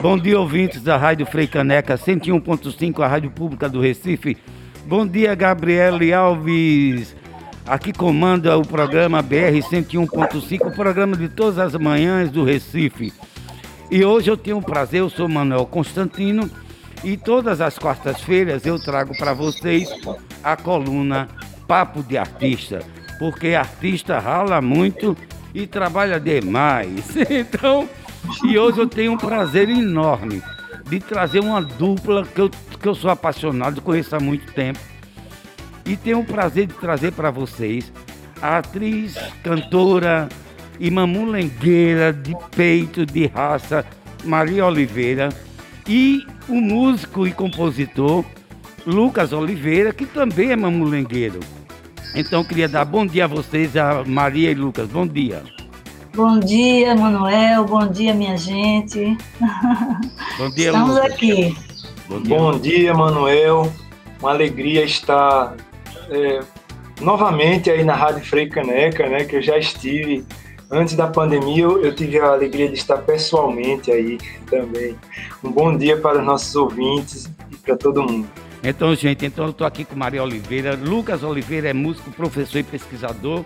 Bom dia, ouvintes da Rádio Frei Caneca 101.5, a Rádio Pública do Recife. Bom dia, Gabriele Alves. Aqui comanda o programa BR 101.5, o programa de todas as manhãs do Recife. E hoje eu tenho o prazer, eu sou Manuel Constantino, e todas as quartas-feiras eu trago para vocês a coluna Papo de Artista, porque artista rala muito e trabalha demais. Então, e hoje eu tenho um prazer enorme de trazer uma dupla que eu, que eu sou apaixonado, conheço há muito tempo. E tenho o prazer de trazer para vocês a atriz, cantora e mamulengueira de peito, de raça, Maria Oliveira, e o músico e compositor Lucas Oliveira, que também é mamulengueiro. Então queria dar bom dia a vocês, a Maria e Lucas. Bom dia. Bom dia, Manuel. Bom dia, minha gente. Bom dia, Estamos Lucas. aqui. Bom dia. Bom dia, Manuel. Uma alegria estar é, novamente aí na Rádio Frei Caneca, né? Que eu já estive antes da pandemia. Eu, eu tive a alegria de estar pessoalmente aí também. Um bom dia para os nossos ouvintes e para todo mundo. Então, gente, então eu estou aqui com Maria Oliveira. Lucas Oliveira é músico, professor e pesquisador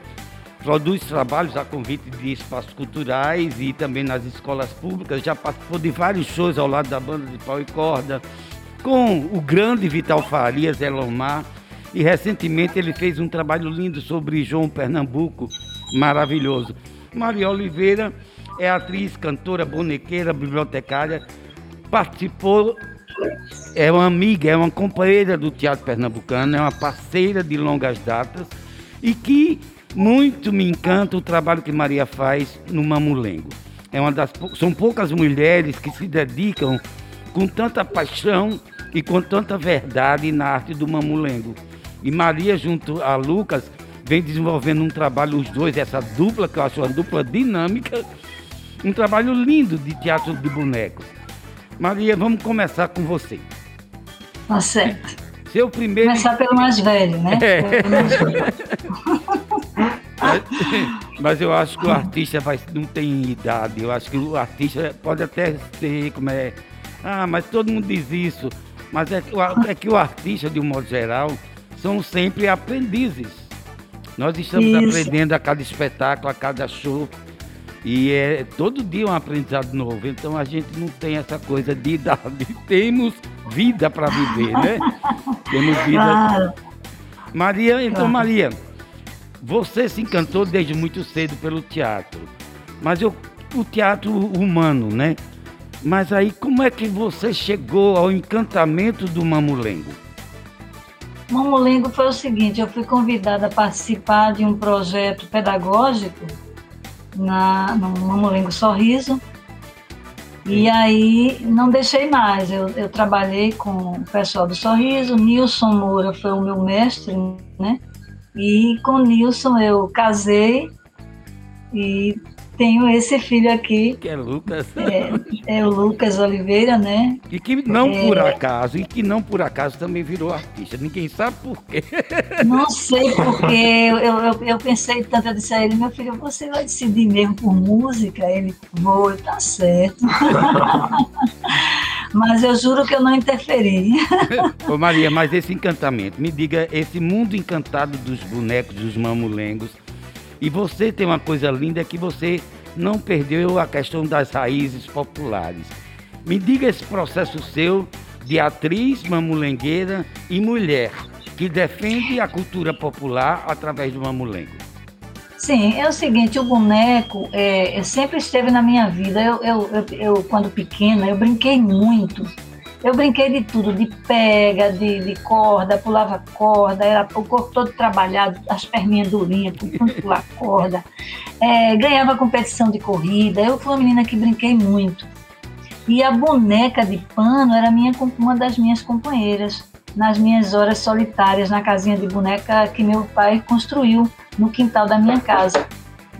produz trabalhos a convite de espaços culturais e também nas escolas públicas, já participou de vários shows ao lado da banda de pau e corda, com o grande Vital Farias, Elomar, e recentemente ele fez um trabalho lindo sobre João Pernambuco, maravilhoso. Maria Oliveira é atriz, cantora, bonequeira, bibliotecária, participou, é uma amiga, é uma companheira do Teatro Pernambucano, é uma parceira de longas datas e que muito me encanta o trabalho que Maria faz no Mamulengo. É uma das são poucas mulheres que se dedicam com tanta paixão e com tanta verdade na arte do Mamulengo. E Maria junto a Lucas vem desenvolvendo um trabalho os dois, essa dupla que eu acho uma dupla dinâmica, um trabalho lindo de teatro de bonecos. Maria, vamos começar com você. Tá certo. Seu primeiro. Começar pelo mais velho, né? É. Mas, mas, eu acho que o artista vai, não tem idade. Eu acho que o artista pode até ser, como é. Ah, mas todo mundo diz isso. Mas é, é que o artista, de um modo geral, são sempre aprendizes. Nós estamos isso. aprendendo a cada espetáculo, a cada show. E é todo dia um aprendizado novo. Então a gente não tem essa coisa de idade. Temos vida para viver, né? Temos vida. Claro. Maria, então, claro. Maria você se encantou desde muito cedo pelo teatro, mas eu, o teatro humano, né? Mas aí, como é que você chegou ao encantamento do Mamulengo? Mamulengo foi o seguinte: eu fui convidada a participar de um projeto pedagógico na, no Mamulengo Sorriso. E aí não deixei mais. Eu, eu trabalhei com o pessoal do Sorriso. Nilson Moura foi o meu mestre, né? E com Nilson eu casei e tenho esse filho aqui. Que é Lucas. É, é o Lucas Oliveira, né? E que não é... por acaso, e que não por acaso também virou artista. Ninguém sabe por quê. Não sei porque eu, eu, eu pensei tanto, eu disse a ele, meu filho, você vai decidir mesmo por música? Ele, vou, tá certo. mas eu juro que eu não interferi. Ô Maria, mas esse encantamento, me diga, esse mundo encantado dos bonecos, dos mamulengos, e você tem uma coisa linda que você não perdeu a questão das raízes populares. Me diga esse processo seu de atriz, mamulengueira e mulher, que defende a cultura popular através do mamulengo. Sim, é o seguinte, o boneco é, sempre esteve na minha vida. Eu, eu, eu, eu, quando pequena, eu brinquei muito. Eu brinquei de tudo, de pega, de, de corda, pulava corda, era o corpo todo trabalhado, as perninhas durinhas, tudo pular corda. É, ganhava competição de corrida. Eu fui uma menina que brinquei muito. E a boneca de pano era minha, uma das minhas companheiras nas minhas horas solitárias na casinha de boneca que meu pai construiu no quintal da minha casa.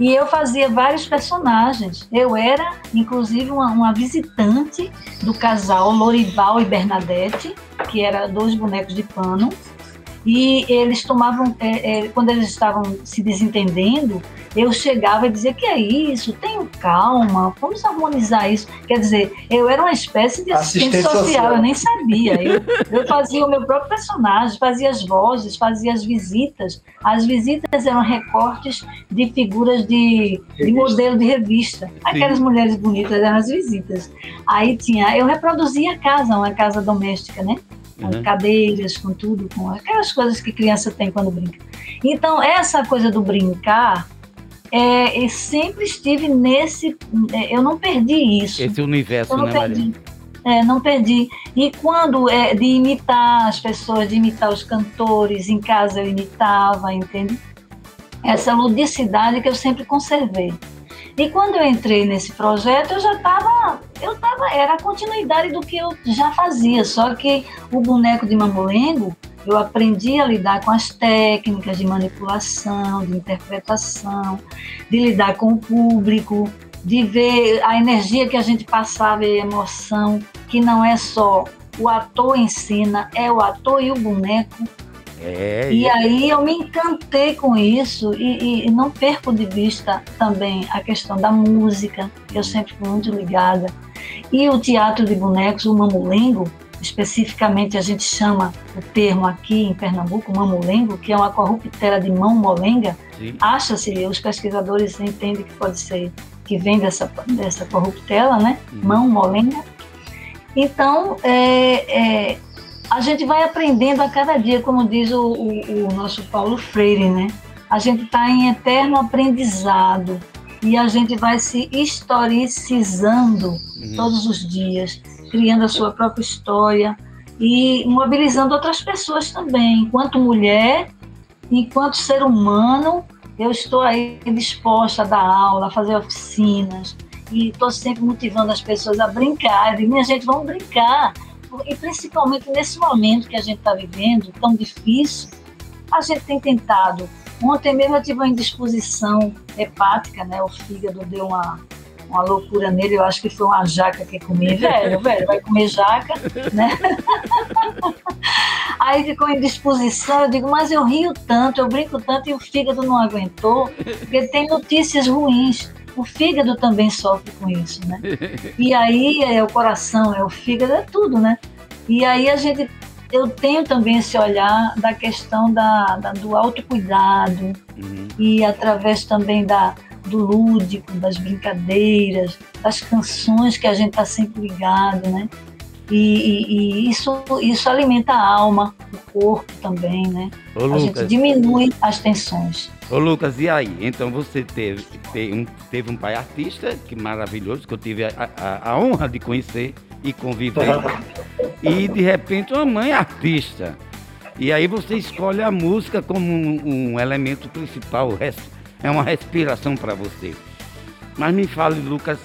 E eu fazia vários personagens. Eu era, inclusive, uma, uma visitante do casal Lorival e Bernadette, que eram dois bonecos de pano. E eles tomavam, é, é, quando eles estavam se desentendendo, eu chegava e dizia: que é isso? Tenho calma, vamos harmonizar isso. Quer dizer, eu era uma espécie de assistente, assistente social, social, eu nem sabia. Eu, eu fazia o meu próprio personagem, fazia as vozes, fazia as visitas. As visitas eram recortes de figuras de, de modelo de revista. Aquelas Sim. mulheres bonitas eram as visitas. Aí tinha, eu reproduzia a casa, uma casa doméstica, né? Com uhum. cadeiras, com tudo, com aquelas coisas que criança tem quando brinca. Então, essa coisa do brincar é, eu sempre estive nesse. É, eu não perdi isso. Esse universo, não né, perdi. Maria? É, não perdi. E quando é, de imitar as pessoas, de imitar os cantores, em casa eu imitava, entende? Essa ludicidade que eu sempre conservei. E quando eu entrei nesse projeto, eu já estava, eu tava, era a continuidade do que eu já fazia, só que o boneco de mamolengo, eu aprendi a lidar com as técnicas de manipulação, de interpretação, de lidar com o público, de ver a energia que a gente passava e a emoção, que não é só o ator ensina, é o ator e o boneco. É, e é. aí eu me encantei com isso e, e, não perco de vista também a questão da música, que eu sempre fui muito ligada. E o teatro de bonecos, o mamulengo, especificamente a gente chama o termo aqui em Pernambuco, mamulengo, que é uma corruptela de mão molenga, acha-se, os pesquisadores entendem que pode ser, que vem dessa, dessa corruptela, né? Mão molenga. Então, é, é, a gente vai aprendendo a cada dia, como diz o, o, o nosso Paulo Freire, né? A gente está em eterno aprendizado e a gente vai se historicizando uhum. todos os dias criando a sua própria história e mobilizando outras pessoas também. Enquanto mulher, enquanto ser humano, eu estou aí disposta a dar aula, a fazer oficinas e estou sempre motivando as pessoas a brincar. E minha gente, vamos brincar. E principalmente nesse momento que a gente está vivendo, tão difícil, a gente tem tentado. Ontem mesmo eu tive uma indisposição hepática, né? O fígado deu uma uma loucura nele, eu acho que foi uma jaca que comi, velho, velho, vai comer jaca, né? Aí ficou em disposição, eu digo, mas eu rio tanto, eu brinco tanto e o fígado não aguentou, porque tem notícias ruins. O fígado também sofre com isso, né? E aí é o coração, é o fígado, é tudo, né? E aí a gente eu tenho também esse olhar da questão da, da do autocuidado uhum. e através também da, do lúdico, das brincadeiras, das canções que a gente está sempre ligado, né? E, e, e, isso, isso alimenta a alma, o corpo também, né? Ô, a Lucas, gente diminui as tensões. Ô Lucas, e aí? Então você teve, teve, um, teve um pai artista, que maravilhoso, que eu tive a, a, a honra de conhecer e conviver. e de repente uma mãe artista. E aí você escolhe a música como um, um elemento principal, é uma respiração para você. Mas me fale, Lucas,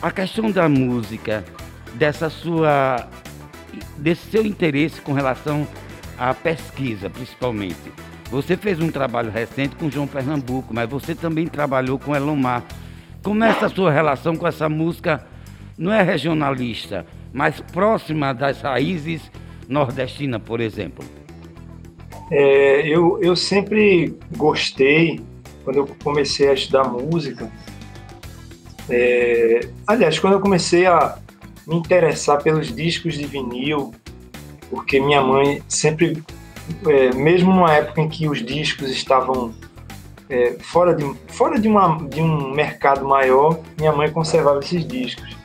a questão da música, dessa sua, desse seu interesse com relação à pesquisa, principalmente. Você fez um trabalho recente com João Pernambuco, mas você também trabalhou com Elomar. Como é essa sua relação com essa música? Não é regionalista, mas próxima das raízes nordestinas, por exemplo. É, eu, eu sempre gostei quando eu comecei a estudar música, é, aliás, quando eu comecei a me interessar pelos discos de vinil, porque minha mãe sempre, é, mesmo numa época em que os discos estavam é, fora, de, fora de, uma, de um mercado maior, minha mãe conservava esses discos.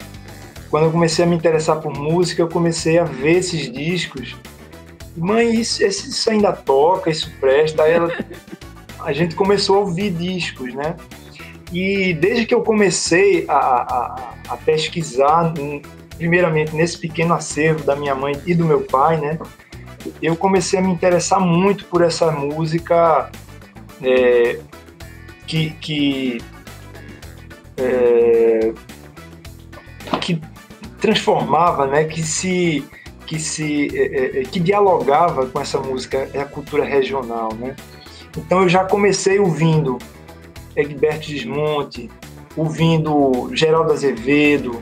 Quando eu comecei a me interessar por música, eu comecei a ver esses discos. Mãe, isso, isso ainda toca, isso presta. Aí ela a gente começou a ouvir discos, né? E desde que eu comecei a, a, a pesquisar, primeiramente nesse pequeno acervo da minha mãe e do meu pai, né? Eu comecei a me interessar muito por essa música é, que, que, é, que transformava, né? Que se que se é, é, é que dialogava com essa música, é a cultura regional, né? Então eu já comecei ouvindo Egberto Desmonte, ouvindo Geraldo Azevedo,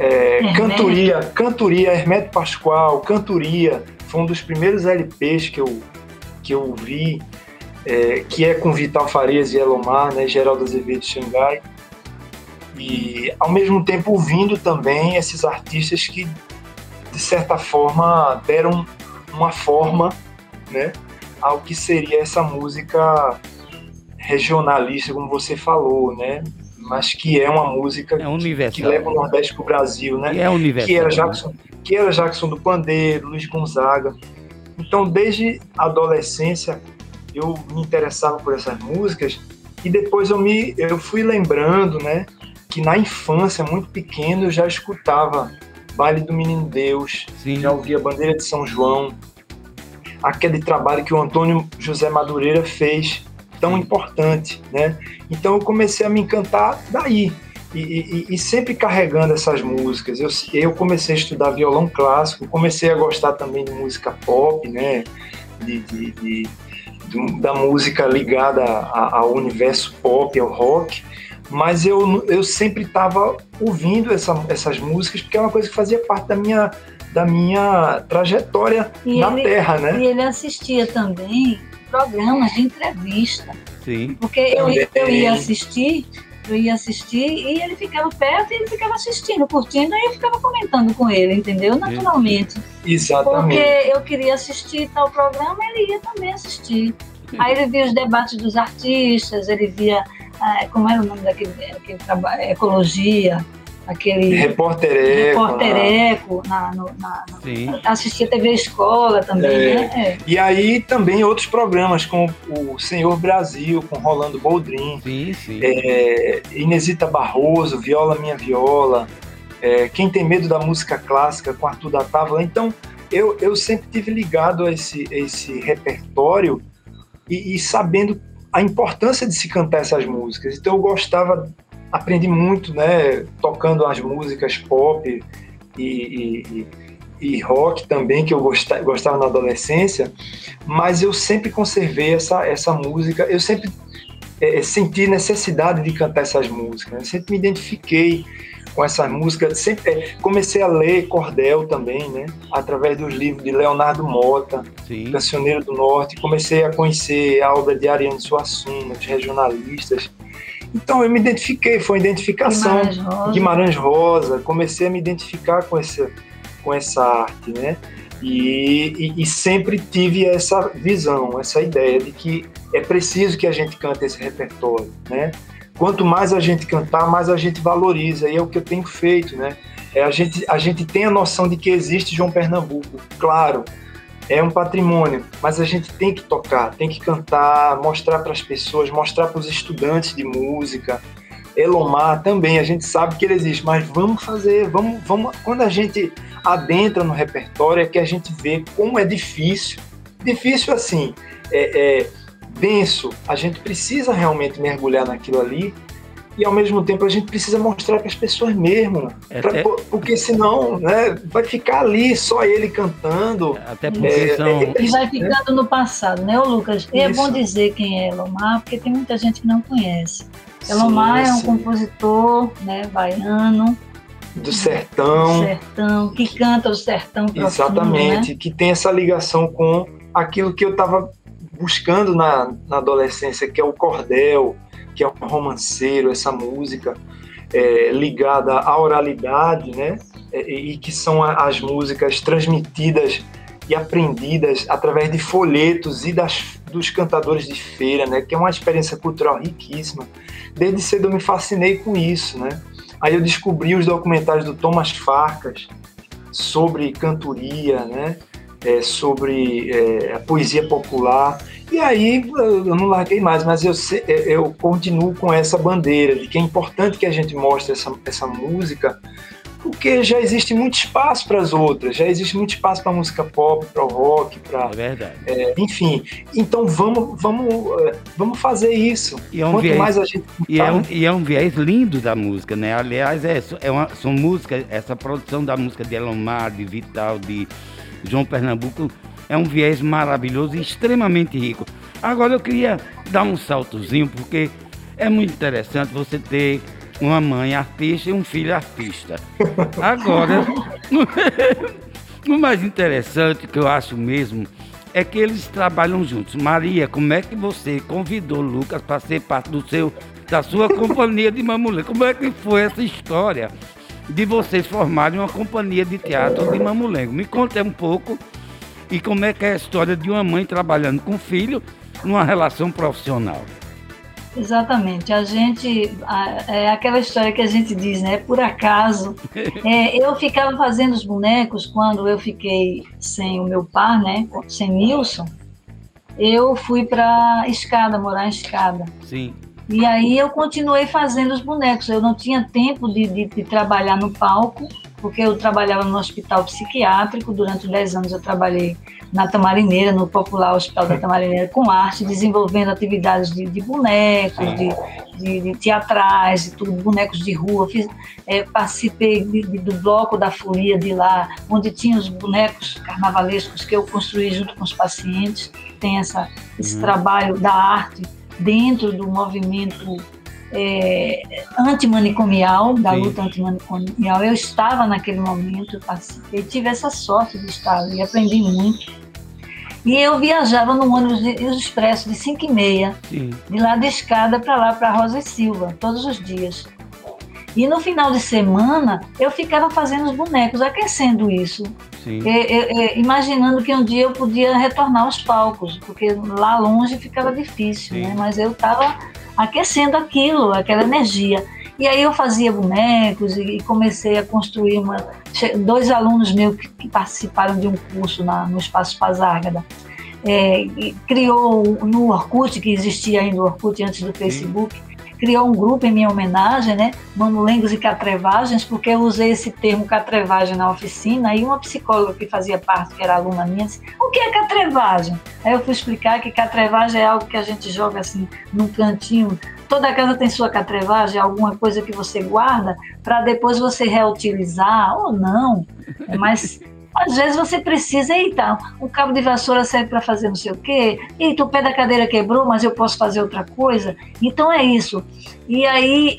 é, Cantoria, Cantoria, Hermeto Pascoal, Cantoria, foi um dos primeiros LPs que eu, que eu ouvi. é, que é com Vital Farias e Elomar, né, Geraldo Azevedo Xangai, e ao mesmo tempo ouvindo também esses artistas que, de certa forma, deram uma forma né, ao que seria essa música regionalista, como você falou, né? Mas que é uma música é que, leva o Nordeste para o Brasil, né? é universal, que era? Jackson, que era Jackson do Pandeiro, Luiz Gonzaga. Então, desde a adolescência, eu me interessava por essas músicas e depois eu me eu fui lembrando, né, que na infância, muito pequeno, eu já escutava Baile do Menino Deus, Sim. já ouvia Bandeira de São João, aquele trabalho que o Antônio José Madureira fez tão importante, né? Então eu comecei a me encantar daí. E, e, e, sempre carregando essas músicas. Eu, eu comecei a estudar violão clássico, comecei a gostar também de música pop, né? De, de, de, de da música ligada ao universo pop, ao rock. Mas eu, eu sempre estava ouvindo essa, essas músicas porque é uma coisa que fazia parte da minha, da minha trajetória e na ele, Terra, né? E ele assistia também programas de entrevista. Sim. Porque eu, eu ia assistir, eu ia assistir e ele ficava perto e ele ficava assistindo, curtindo, aí eu ficava comentando com ele, entendeu? Naturalmente. Exatamente. Porque eu queria assistir tal programa, ele ia também assistir. Aí ele via os debates dos artistas, ele via, ah, como era o nome daquele, daquele trabalho, ecologia, aquele repórter eco, repórter eco na, no, na, na assistia TV Escola também, é. né? É. E aí também outros programas como o Senhor Brasil, com Rolando Boldrin, sim, sim. É, Inesita Barroso, Viola Minha Viola, é, Quem Tem Medo da Música Clássica, com Arthur da Távola. Então, eu, eu sempre tive ligado a esse, esse repertório e, e sabendo a importância de se cantar essas músicas. Então, eu gostava aprendi muito, né, tocando as músicas pop e, e, e rock também, que eu gostava, gostava na adolescência, mas eu sempre conservei essa, essa música, eu sempre é, senti necessidade de cantar essas músicas, né? sempre me identifiquei com essas músicas, sempre é, comecei a ler cordel também, né, através dos livros de Leonardo Mota, Sim. Cancioneiro do Norte, comecei a conhecer a obra de Ariano Suassuna, dos regionalistas, então eu me identifiquei, foi identificação. Guimarães Rosa. Guimarães Rosa, comecei a me identificar com essa, com essa arte, né? E, e, e, sempre tive essa visão, essa ideia de que é preciso que a gente cante esse repertório, né? Quanto mais a gente cantar, mais a gente valoriza, e é o que eu tenho feito, né? É a, gente, a gente tem a noção de que existe João Pernambuco, claro, é um patrimônio, mas a gente tem que tocar, tem que cantar, mostrar para as pessoas, mostrar para os estudantes de música. Elomar também, a gente sabe que ele existe, mas vamos fazer, vamos, vamos. Quando a gente adentra no repertório, é que a gente vê como é difícil. Difícil assim, é, é denso. A gente precisa realmente mergulhar naquilo ali e ao mesmo tempo a gente precisa mostrar para as pessoas mesmo, é, pra, é, porque senão né, vai ficar ali só ele cantando. Até porque é, são... É, e vai ficando no passado, né, Lucas? E é bom dizer quem é Elomar, porque tem muita gente que não conhece. Elomar sim, é um sim. compositor né, baiano, do sertão. Do sertão, que canta o sertão profundo, Exatamente, né? que tem essa ligação com aquilo que eu estava buscando na, na adolescência, que é o cordel, que é um romanceiro, essa música é, ligada à oralidade, né? É, e que são as músicas transmitidas e aprendidas através de folhetos e das, dos cantadores de feira, né? Que é uma experiência cultural riquíssima. Desde cedo eu me fascinei com isso, né? Aí eu descobri os documentários do Thomas Farkas sobre cantoria, né? É, sobre é, a poesia popular e aí eu não larguei mais, mas eu, eu continuo com essa bandeira de que é importante que a gente mostre essa, essa música, porque já existe muito espaço para as outras, já existe muito espaço para música pop, para o rock, para. É verdade. É, enfim, então vamos, vamos, é, vamos fazer isso. E é um Quanto viés, mais a gente. E é, um, e é um viés lindo da música, né? Aliás, é, é uma, são músicas, essa produção da música de Elomar, de Vital, de João Pernambuco é um viés maravilhoso e extremamente rico. Agora eu queria dar um saltozinho, porque é muito interessante você ter uma mãe artista e um filho artista. Agora, o mais interessante que eu acho mesmo é que eles trabalham juntos. Maria, como é que você convidou Lucas para ser parte do seu, da sua companhia de mamulê? Como é que foi essa história de vocês formarem uma companhia de teatro de mamulengo? Me conta um pouco e como é que é a história de uma mãe trabalhando com filho numa relação profissional. Exatamente. A gente. É aquela história que a gente diz, né? Por acaso. É, eu ficava fazendo os bonecos quando eu fiquei sem o meu par, né? Sem Nilson. Eu fui para Escada, morar em Escada. Sim. E aí eu continuei fazendo os bonecos. Eu não tinha tempo de, de, de trabalhar no palco porque eu trabalhava no hospital psiquiátrico, durante 10 anos eu trabalhei na Tamarineira, no popular Hospital da Tamarineira, com arte, desenvolvendo atividades de, de bonecos, de, de, de, teatrais, de tudo, bonecos de rua. Fiz, é, participei do bloco da folia de lá, onde tinha os bonecos carnavalescos que eu construí junto com os pacientes. Tem essa, esse uhum. trabalho da arte dentro do movimento é, antimanicomial, da Sim. luta antimanicomial. Eu estava naquele momento, participei, tive essa sorte de estar ali, aprendi muito. E eu viajava no ônibus de, expresso de 5 e meia, Sim. de lá de escada para lá, para Rosa e Silva, todos os dias. E no final de semana, eu ficava fazendo os bonecos, aquecendo isso. imaginando que um dia eu podia retornar aos palcos, porque lá longe ficava difícil, né? mas eu estava aquecendo aquilo, aquela energia. E aí eu fazia bonecos e, comecei a construir uma. Dois alunos meus que, que participaram de um curso na, no Espaço Pazárgada. É, criou no Orkut, que existia ainda o Orkut antes do Facebook, Sim criou um grupo em minha homenagem, né? Mamulengos e Catrevagens, porque eu usei esse termo catrevagem na oficina e uma psicóloga que fazia parte, que era aluna minha, disse, o que é catrevagem? Aí eu fui explicar que catrevagem é algo que a gente joga assim num cantinho. Toda casa tem sua catrevagem, alguma coisa que você guarda para depois você reutilizar ou não. Mas às vezes você precisa, eita, um cabo de vassoura serve para fazer não sei o quê, eita, o pé da cadeira quebrou, mas eu posso fazer outra coisa. Então é isso. E aí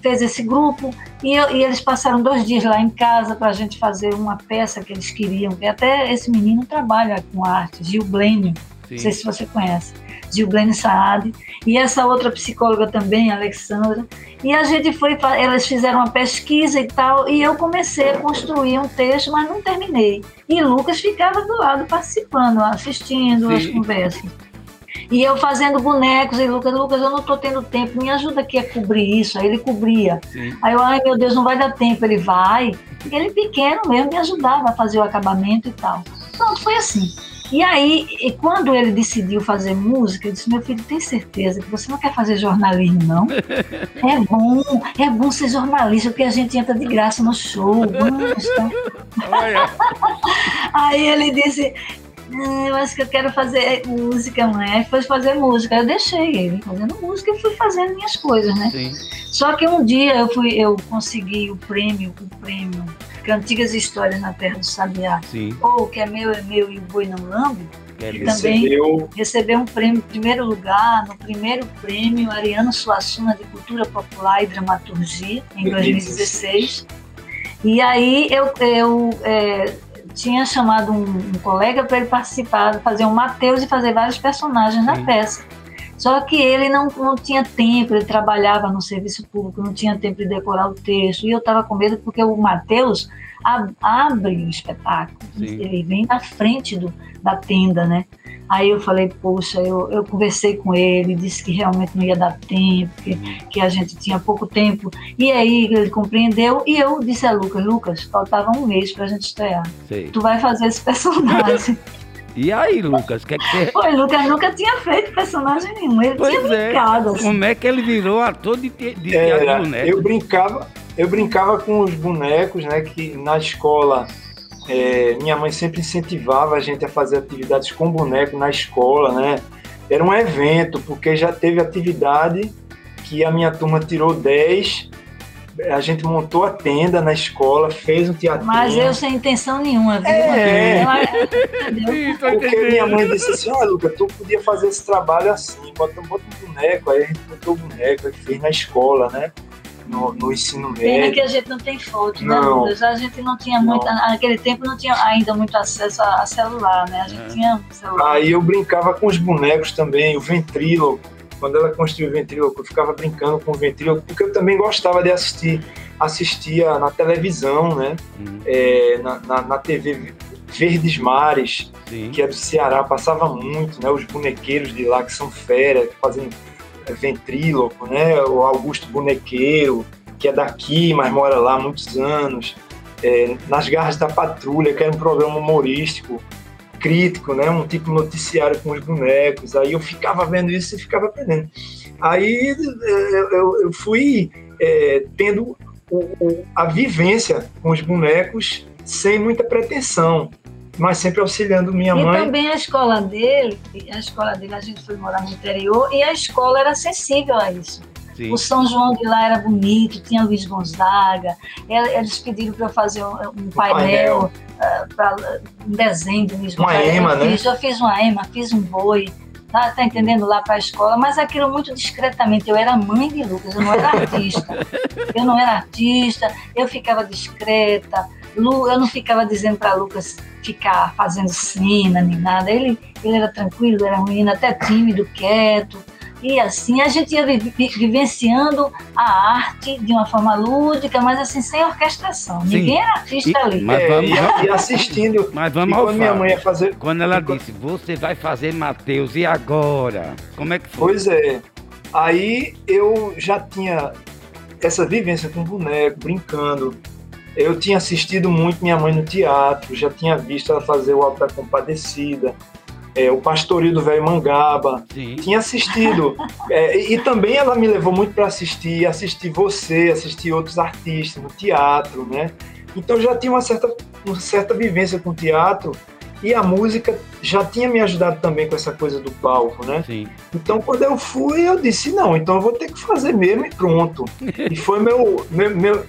fez esse grupo e, eu, e, eles passaram dois dias lá em casa para a gente fazer uma peça que eles queriam. E até esse menino trabalha com arte, Gil Blênio, não sei se você conhece. Gilblene Saad, e essa outra psicóloga também, Alexandra. E a gente foi, elas fizeram uma pesquisa e tal, e eu comecei a construir um texto, mas não terminei. E Lucas ficava do lado participando, assistindo Sim. as conversas. E eu fazendo bonecos, e Lucas, Lucas, eu não estou tendo tempo, me ajuda aqui a cobrir isso. Aí ele cobria. Sim. Aí eu, ai meu Deus, não vai dar tempo. Ele vai. Ele pequeno mesmo me ajudava a fazer o acabamento e tal. Pronto, foi assim. E aí, e quando ele decidiu fazer música, eu disse: Meu filho, tem certeza que você não quer fazer jornalismo, não? é bom, é bom ser jornalista, porque a gente entra de graça no show. aí ele disse: eu acho que eu quero fazer música, mãe. Aí foi fazer música. Eu deixei ele fazendo música e fui fazendo minhas coisas, né? Sim. Só que um dia eu fui, eu consegui o prêmio, o prêmio Cantigas Histórias na Terra do Sabiá, Sim. ou que é meu, é meu e o boi não lambe, é, que também recebeu um prêmio primeiro lugar, no primeiro prêmio Ariano Suassuna de Cultura Popular e Dramaturgia, em 2016. E aí eu, eu é, tinha chamado um, um colega para ele participar, fazer um Mateus e fazer vários personagens na peça. Só que ele não, não tinha tempo, ele trabalhava no serviço público, não tinha tempo de decorar o texto. E eu estava com medo porque o Matheus abre o espetáculo, Sim. ele vem na frente do, da tenda, né? Aí eu falei, poxa, eu, eu conversei com ele, disse que realmente não ia dar tempo, que, uhum. que a gente tinha pouco tempo. E aí ele compreendeu e eu disse a Lucas, Lucas, faltava um mês para a gente estrear. Sei. Tu vai fazer esse personagem. E aí, Lucas, o que é que você... Pô, Lucas nunca tinha feito personagem nenhum, ele pois tinha é. brincado. Assim. Como é que ele virou ator de, de, de Era, Eu brincava, eu brincava com os bonecos, né, que na escola é, minha mãe sempre incentivava a gente a fazer atividades com boneco na escola, né? Era um evento, porque já teve atividade que a minha turma tirou 10 a gente montou a tenda na escola, fez um teatro. Mas eu sem intenção nenhuma, viu? É, é. Porque minha mãe disse assim, olha, Luca, tu podia fazer esse trabalho assim, bota, bota um boneco, aí a gente botou o boneco, aí fez na escola, né? no, no ensino Pena médio. que a gente não tem foto, né, Não. Lucas? A gente não tinha muito, naquele tempo não tinha ainda muito acesso a, a celular, né? A gente É. tinha um celular. Aí eu brincava com os bonecos também, o ventríloco. Quando ela construiu o ventríloco, eu ficava brincando com o ventríloco, porque eu também gostava de assistir, assistia na televisão, né? Hum, É, na, na, na TV Verdes Mares, sim. que é do Ceará, passava muito, né? Os bonequeiros de lá que são fera, que fazem é, ventríloco, né? O Augusto Bonequeiro, que é daqui, mas mora lá há muitos anos. É, Nas Garras da Patrulha, que era um programa humorístico, crítico, né? Um tipo noticiário com os bonecos. Aí eu ficava vendo isso e ficava aprendendo. Aí é, eu, eu fui é, tendo o- o- a vivência com os bonecos sem muita pretensão, mas sempre auxiliando minha E mãe. também a escola dele, a escola dele, a gente foi morar no interior e a escola era sensível a isso. sim. O São João de lá era bonito, tinha Luiz Gonzaga. El- Eles pediram para eu fazer um, um painel, pra, um desenho do Luiz Uma ema, né? fiz, eu fiz uma ema, fiz um boi. Tá, tá entendendo? Lá para a escola, mas aquilo muito discretamente. Eu era mãe de Lucas, eu não era artista. Eu não era artista, eu ficava discreta. Lu, eu não ficava dizendo para Lucas ficar fazendo cena nem nada. Ele, ele era tranquilo, era menino até tímido, quieto. E assim a gente ia vi- vi- vivenciando a arte de uma forma lúdica, mas assim, sem orquestração. Sim. Ninguém era artista E- ali. mas É, vamos- e, e assistindo. Mas vamos quando minha mãe ia fazer. Quando ela e disse, você vai fazer Mateus, e agora? Como é que foi? Pois é. Aí eu já tinha essa vivência com boneco, brincando. Eu tinha assistido muito minha mãe no teatro, já tinha visto ela fazer o Alto da Compadecida, é, o Pastoril do Velho Mangaba. Sim. Tinha assistido. É, e, e também ela me levou muito para assistir, assistir você, assistir outros artistas no teatro, né? Então já tinha uma certa, uma certa vivência com o teatro e a música já tinha me ajudado também com essa coisa do palco, né? Sim. Então, quando eu fui, eu disse: não, então eu vou ter que fazer mesmo e pronto. e foi meu, meu, meu- me-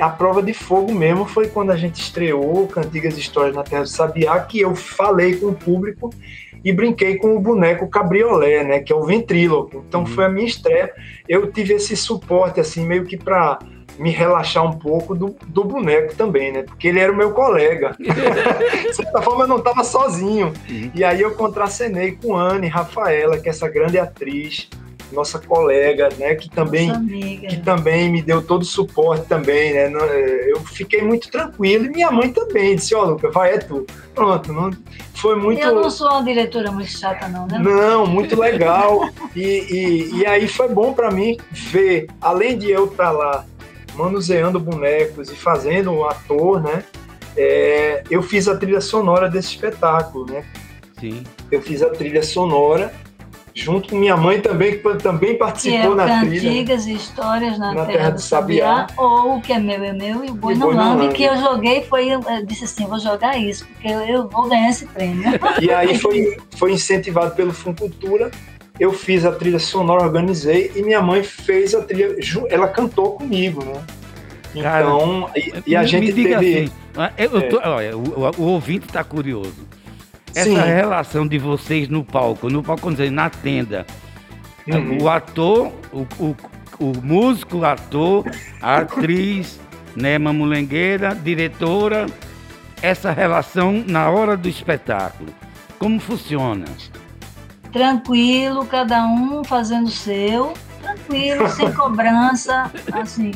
a prova de fogo mesmo foi quando a gente estreou Cantigas Histórias na Terra do Sabiá, que eu falei com o público e brinquei com o boneco cabriolé, né, que é o ventríloco. Então Uhum. foi a minha estreia. Eu tive esse suporte assim meio que para me relaxar um pouco do, do boneco também, né? Porque ele era o meu colega. De certa forma, eu não estava sozinho. Uhum. E aí eu contracenei com Anne Rafaela, que é essa grande atriz, nossa colega, né? Que também que também me deu todo o suporte também, né? É, Eu fiquei muito tranquilo e minha mãe também disse, ó, Luca, vai, é tu. Pronto, não, foi muito... Eu não sou uma diretora muito chata, não, né? Não, muito legal. E, e, e aí foi bom para mim ver, além de eu estar lá manuseando bonecos e fazendo o ator, né? é, eu fiz a trilha sonora desse espetáculo, né? Sim. Eu fiz a trilha sonora junto com minha mãe também, que também Que é participou o na trilha. Cantigas e Histórias na, Na Terra, Terra do Sabiá, Sabiá. ou o que é meu é meu e o Boi E não Boi não lambe, lambe. que eu joguei foi, eu disse assim, eu vou jogar isso, porque eu, eu vou ganhar esse prêmio. E aí foi, foi incentivado pelo Funcultura. Eu fiz a trilha sonora, organizei, e minha mãe fez a trilha. Ela cantou comigo, né? Cara, Então, e, e a Me- gente me diga teve. assim, ah, eu, eu tô- olha, o, o- o ouvinte está curioso. Essa Sim. relação de vocês no palco, no palco, dizer, na tenda, Uhum. o ator, o, o, o músico, o ator, a atriz, né, mamulengueira, diretora, essa relação na hora do espetáculo. Como funciona? Tranquilo, cada um fazendo o seu, tranquilo, sem cobrança, assim.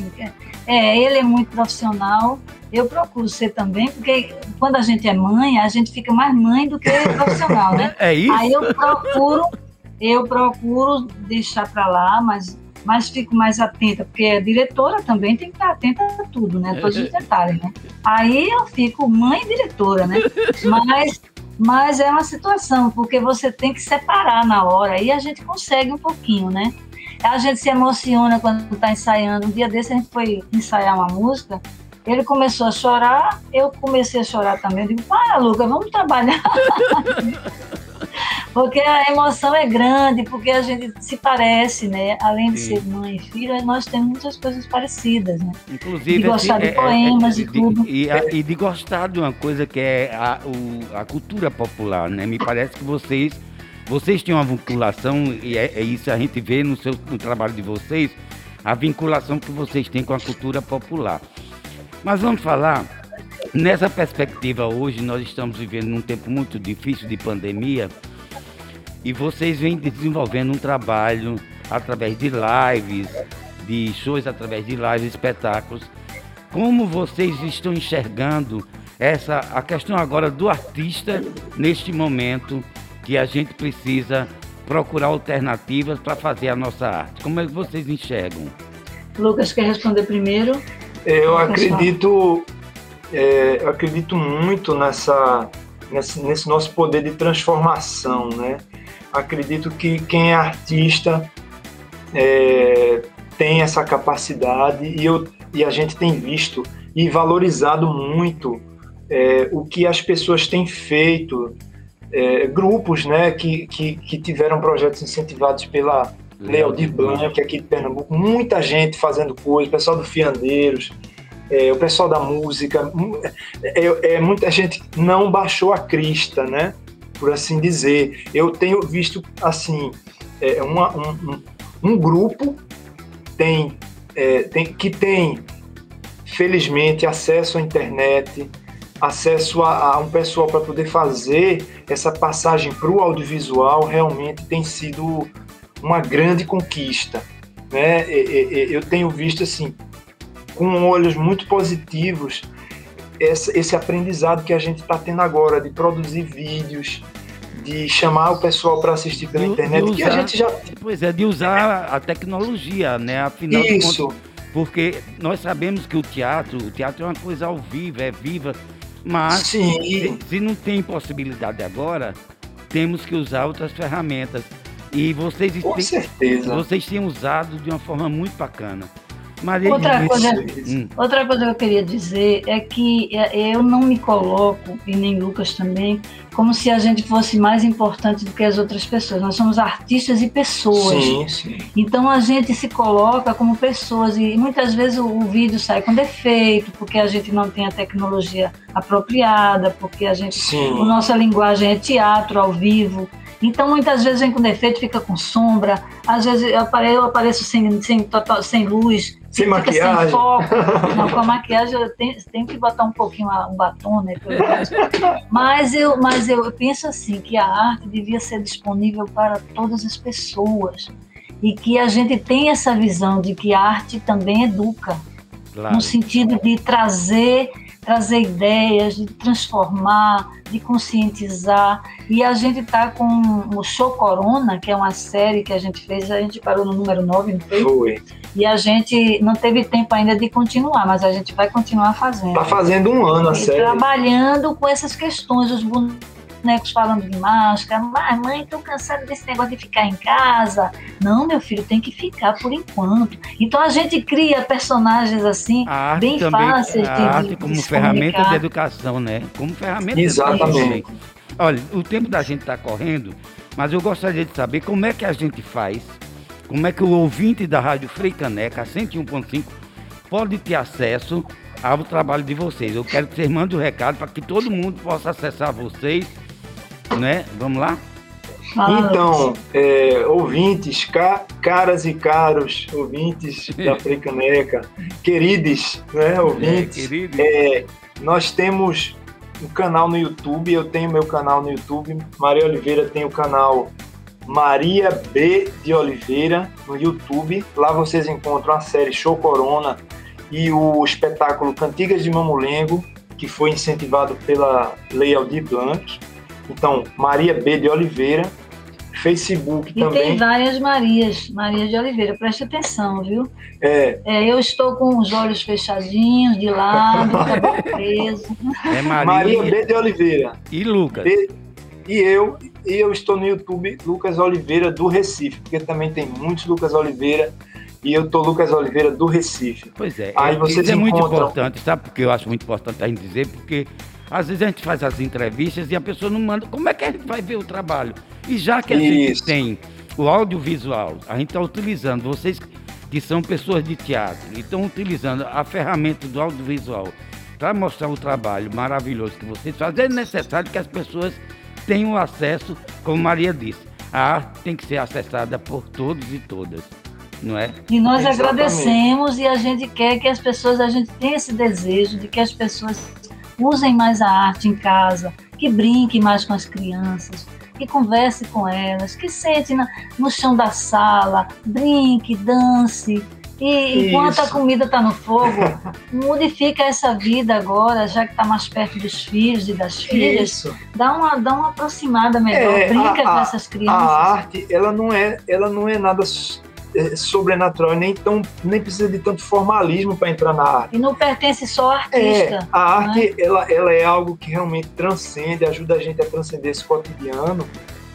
É, ele é muito profissional, eu procuro ser também, porque quando a gente é mãe, a gente fica mais mãe do que profissional, né? É isso? Aí eu procuro, eu procuro deixar para lá, mas, mas fico mais atenta, porque a diretora também tem que estar atenta a tudo, né? Todos os detalhes, né? Aí eu fico mãe e diretora, né? Mas, mas é uma situação, porque você tem que separar na hora, aí a gente consegue um pouquinho, né? A gente se emociona quando está ensaiando. Um dia desse a gente foi ensaiar uma música, ele começou a chorar, eu comecei a chorar também. Eu digo, para, Luca, vamos trabalhar. Porque a emoção é grande, porque a gente se parece, né? Além de Sim. ser mãe e filha, nós temos muitas coisas parecidas, né? Inclusive, de gostar de poemas e de- tudo. E, e de gostar de uma coisa que é a, o- a cultura popular, né? Me parece que vocês, vocês têm uma vinculação, e é, é isso a gente vê no, seu, no trabalho de vocês, a vinculação que vocês têm com a cultura popular. Mas vamos falar, nessa perspectiva hoje, nós estamos vivendo num tempo muito difícil de pandemia e vocês vêm desenvolvendo um trabalho através de lives, de shows através de lives, espetáculos. Como vocês estão enxergando essa a questão agora do artista neste momento que a gente precisa procurar alternativas para fazer a nossa arte? Como é que vocês enxergam? Lucas quer responder primeiro? Eu acredito, é, eu acredito muito nessa, nesse, nesse nosso poder de transformação, né? Acredito que quem é artista é, tem essa capacidade e, eu, e a gente tem visto e valorizado muito é, o que as pessoas têm feito, é, grupos né, que, que, que, tiveram projetos incentivados pela Lei Aldir Blanc, aqui de Pernambuco, muita gente fazendo coisa, o pessoal do Fiandeiros, é, o pessoal da música, é, é, muita gente não baixou a crista, né, por assim dizer. Eu tenho visto, assim, é, uma, um, um, grupo tem, é, tem, que tem, felizmente, acesso à internet, acesso a, a um pessoal para poder fazer essa passagem para o audiovisual realmente tem sido uma grande conquista. Né? Eu tenho visto assim com olhos muito positivos esse aprendizado que a gente está tendo agora de produzir vídeos, de chamar o pessoal para assistir pela de, internet, de usar, que a gente já. Pois é, de usar a tecnologia, né? Afinal Isso. contas, porque nós sabemos que o teatro, o teatro é uma coisa ao vivo, é viva, mas se, se, não tem possibilidade agora, temos que usar outras ferramentas. E vocês, Com têm, certeza. vocês têm usado de uma forma muito bacana. Outra, coisa, hum. outra coisa que eu queria dizer é que é, eu não me coloco, e nem Lucas também, como se a gente fosse mais importante do que as outras pessoas. Nós somos artistas e pessoas. Sim, sim. Então a gente se coloca como pessoas e muitas vezes o, o vídeo sai com defeito porque a gente não tem a tecnologia apropriada, porque a gente, sim. a nossa linguagem é teatro ao vivo. Então, muitas vezes vem com defeito, fica com sombra. Às vezes eu apareço, eu apareço sem, sem, sem luz, sem maquiagem. Sem foco. Não, com a maquiagem eu tenho, tenho, que botar um pouquinho um batom, né? Mas, eu, mas eu, eu penso assim, que a arte devia ser disponível para todas as pessoas. E que a gente tem essa visão de que a arte também educa. Claro. No sentido de trazer trazer ideias, de transformar, de conscientizar. E a gente está com o Show Corona, que é uma série que a gente fez, a gente parou no número 9, não foi? Foi. E a gente não teve tempo ainda de continuar, mas a gente vai continuar fazendo. Está fazendo um ano a série. Trabalhando com essas questões, os bonecos falando de máscara. Mas, mãe, tô cansada desse negócio de ficar em casa. Não, meu filho, tem que ficar por enquanto. Então a gente cria personagens assim, bem também, fáceis a de, arte de, como de ferramenta de educação, né? Como ferramenta Exatamente. de educação. Olha, o tempo da gente está correndo, mas eu gostaria de saber como é que a gente faz, como é que o ouvinte da Rádio Freicaneca 101.5 pode ter acesso ao trabalho de vocês. Eu quero que vocês mandem o um recado para que todo mundo possa acessar vocês né? Vamos lá? Então, é, ouvintes, ca, caras e caros ouvintes da Frecaneca, queridos, né, ouvintes, é, é, nós temos um canal no YouTube, eu tenho meu canal no YouTube, Maria Oliveira tem o canal Maria B de Oliveira no YouTube, lá vocês encontram a série Show Corona e o espetáculo Cantigas de Mamulengo, que foi incentivado pela Lei Aldir Blanc, então, Maria B. de Oliveira, Facebook e também. tem várias Marias, Maria de Oliveira, preste atenção, viu? É. é eu estou com os olhos fechadinhos, de lado, cabelo preso. É Maria, Maria B. de Oliveira. E Lucas. B, e eu, e eu estou no YouTube Lucas Oliveira do Recife, porque também tem muitos Lucas Oliveira e eu tô Lucas Oliveira do Recife. Pois é, Aí vocês isso é muito importante, sabe porque eu acho muito importante a gente dizer, porque às vezes a gente faz as entrevistas e a pessoa não manda. Como é que a gente vai ver o trabalho? E já que a Isso. gente tem o audiovisual, a gente está utilizando, vocês que são pessoas de teatro, e estão utilizando a ferramenta do audiovisual para mostrar o trabalho maravilhoso que vocês fazem, é necessário que as pessoas tenham acesso, como Maria disse. A arte tem que ser acessada por todos e todas. não é? E nós Exatamente. agradecemos e a gente quer que as pessoas, a gente tenha esse desejo de que as pessoas usem mais a arte em casa, que brinquem mais com as crianças, que converse com elas, que sente na, no chão da sala, brinque, dance. E enquanto a comida está no fogo, modifica essa vida agora, já que está mais perto dos filhos e das filhas. Isso. Dá uma, dá uma aproximada melhor, é, brinca a, com essas crianças. A arte, ela não é, ela não é nada é, sobrenatural, nem, tão, nem precisa de tanto formalismo para entrar na arte. E não pertence só ao artista. É, a arte, é? ela, ela é algo que realmente transcende, ajuda a gente a transcender esse cotidiano,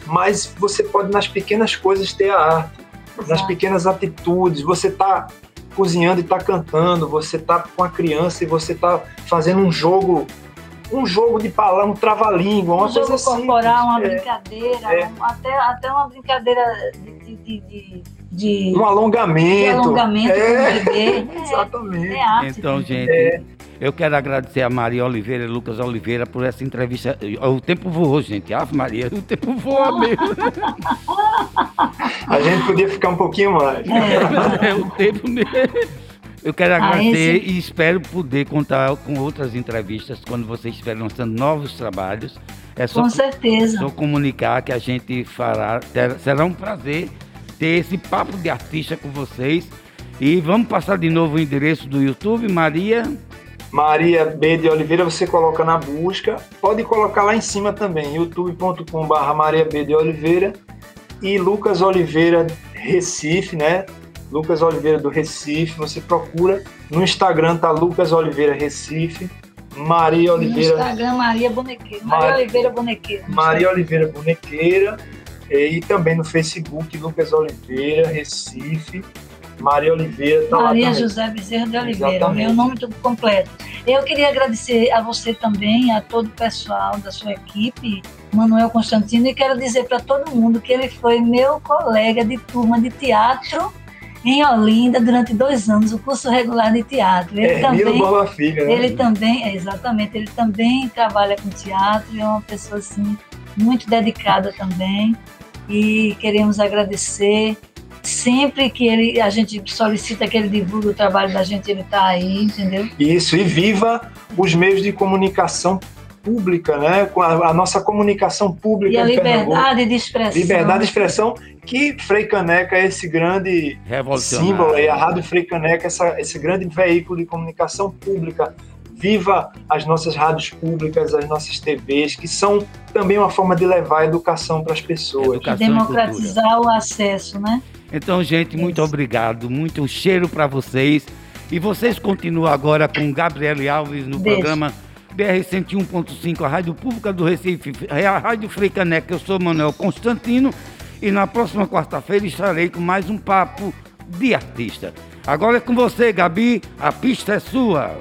mas você pode, nas pequenas coisas, ter a arte. Nas pequenas atitudes, você está cozinhando e está cantando, você está com a criança e você está fazendo um jogo um jogo de palavra, um trava-língua, uma um coisa jogo corporal, uma é, brincadeira, é. Um, até, até uma brincadeira de, de, de, de um alongamento. De alongamento é, bebê. Exatamente. É, arte, então, gente, é. Eu quero agradecer a Maria Oliveira e Lucas Oliveira por essa entrevista. O tempo voou, gente. Ave Maria, o tempo voa mesmo. a gente podia ficar um pouquinho mais. É, é o tempo mesmo. Eu quero ah, agradecer ah, esse... e espero poder contar com outras entrevistas quando vocês estiverem lançando novos trabalhos. É só, com certeza. Só comunicar que a gente fará. Ter, será um prazer ter esse papo de artista com vocês. E vamos passar de novo o endereço do YouTube, Maria. Maria B de Oliveira, você coloca na busca. Pode colocar lá em cima também, youtube.com.br Maria B de Oliveira e Lucas Oliveira Recife, né? Lucas Oliveira do Recife, você procura. No Instagram tá Lucas Oliveira Recife. Maria Oliveira. No Instagram, Maria Bonequeira. Maria Oliveira Bonequeira. Maria Oliveira Bonequeira. E também no Facebook, Lucas Oliveira, Recife. Maria Oliveira tá Maria José Bezerra de Oliveira, Exatamente. meu nome tudo completo. Eu queria agradecer a você também, a todo o pessoal da sua equipe, Manuel Constantino, e quero dizer para todo mundo que ele foi meu colega de turma de teatro em Olinda durante dois anos, o curso regular de teatro. Ele é, também, Bola Filha, né? Ele também, é, exatamente, ele também trabalha com teatro, é uma pessoa assim, muito dedicada também. E queremos agradecer. Sempre que ele, a gente solicita que ele divulgue o trabalho da gente, ele está aí, entendeu? Isso, e viva os meios de comunicação pública, né? com a, a, nossa comunicação pública. E a liberdade de expressão. Liberdade de expressão, que Frei Caneca é esse grande símbolo, e a Rádio Frei Caneca essa, esse grande veículo de comunicação pública. Viva as nossas rádios públicas, as nossas TVs, que são também uma forma de levar a educação para as pessoas. Educação democratizar o acesso, né? Então, gente, muito obrigado, muito cheiro para vocês. E vocês continuam agora com Gabriele Alves no Beijo. programa BR 101.5, a Rádio Pública do Recife, a Rádio Freicaneca. Eu sou Manuel Constantino e na próxima quarta-feira estarei com mais um papo de artista. Agora é com você, Gabi, a pista é sua.